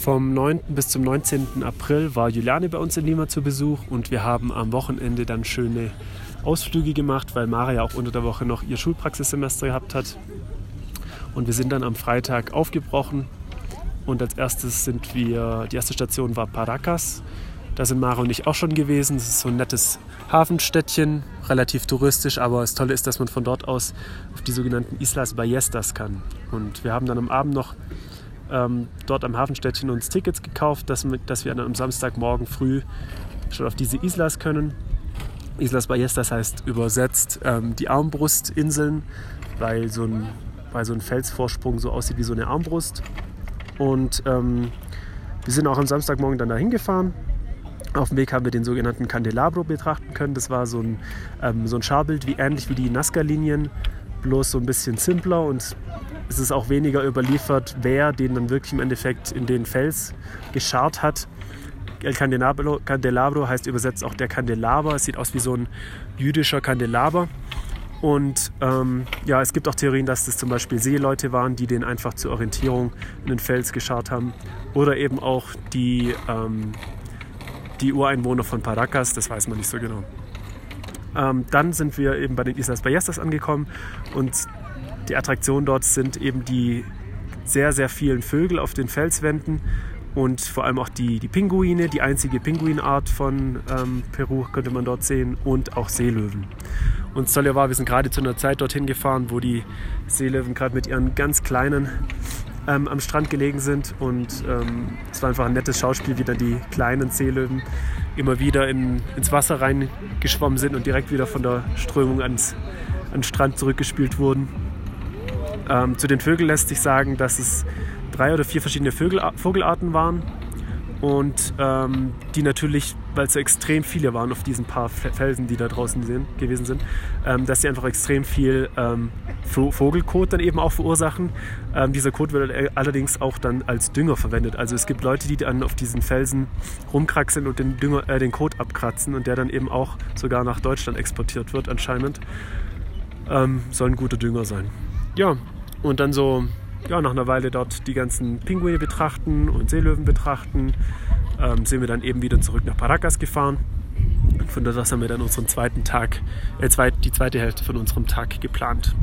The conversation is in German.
Vom 9. bis zum 19. April war Juliane bei uns in Lima zu Besuch und wir haben am Wochenende dann schöne Ausflüge gemacht, weil Mara ja auch unter der Woche noch ihr Schulpraxissemester gehabt hat. Und wir sind dann am Freitag aufgebrochen und als erstes sind wir, die erste Station war Paracas. Da sind Mara und ich auch schon gewesen. Es ist so ein nettes Hafenstädtchen, relativ touristisch, aber das Tolle ist, dass man von dort aus auf die sogenannten Islas Ballestas kann. Und wir haben dann am Abend noch ähm, dort am Hafenstädtchen uns Tickets gekauft, dass, dass wir dann am Samstagmorgen früh schon auf diese Islas können. Islas Ballestas heißt übersetzt ähm, die Armbrustinseln, weil so, ein, weil so ein Felsvorsprung so aussieht wie so eine Armbrust. Und ähm, wir sind auch am Samstagmorgen dann dahin gefahren. Auf dem Weg haben wir den sogenannten Candelabro betrachten können. Das war so ein, ähm, so ein Scharbild, wie ähnlich wie die Nazca-Linien, bloß so ein bisschen simpler und es ist auch weniger überliefert, wer den dann wirklich im Endeffekt in den Fels gescharrt hat. El Candelabro, Candelabro heißt übersetzt auch der Kandelaber. Es sieht aus wie so ein jüdischer Kandelaber. Und ähm, ja, es gibt auch Theorien, dass das zum Beispiel Seeleute waren, die den einfach zur Orientierung in den Fels gescharrt haben. Oder eben auch die, ähm, die Ureinwohner von Paracas, das weiß man nicht so genau. Ähm, dann sind wir eben bei den Islas Ballestas angekommen und die Attraktion dort sind eben die sehr, sehr vielen Vögel auf den Felswänden und vor allem auch die, die Pinguine, die einzige Pinguinart von ähm, Peru könnte man dort sehen und auch Seelöwen. Und das Tolle war, wir sind gerade zu einer Zeit dorthin gefahren, wo die Seelöwen gerade mit ihren ganz kleinen ähm, am Strand gelegen sind und ähm, es war einfach ein nettes Schauspiel, wie dann die kleinen Seelöwen immer wieder in, ins Wasser reingeschwommen sind und direkt wieder von der Strömung ans, an den Strand zurückgespült wurden. Ähm, zu den Vögeln lässt sich sagen, dass es drei oder vier verschiedene Vögel, Vogelarten waren und ähm, die natürlich, weil es so extrem viele waren auf diesen paar Felsen, die da draußen sind, gewesen sind, ähm, dass sie einfach extrem viel ähm, Vogelkot dann eben auch verursachen. Ähm, dieser Kot wird allerdings auch dann als Dünger verwendet. Also es gibt Leute, die dann auf diesen Felsen rumkraxeln und den, Dünger, äh, den Kot abkratzen und der dann eben auch sogar nach Deutschland exportiert wird anscheinend. Ähm, soll ein guter Dünger sein. Ja, und dann so ja, nach einer Weile dort die ganzen Pinguine betrachten und Seelöwen betrachten, ähm, sind wir dann eben wieder zurück nach Paracas gefahren. Von dort aus haben wir dann unseren zweiten Tag, äh, zweit, die zweite Hälfte von unserem Tag geplant.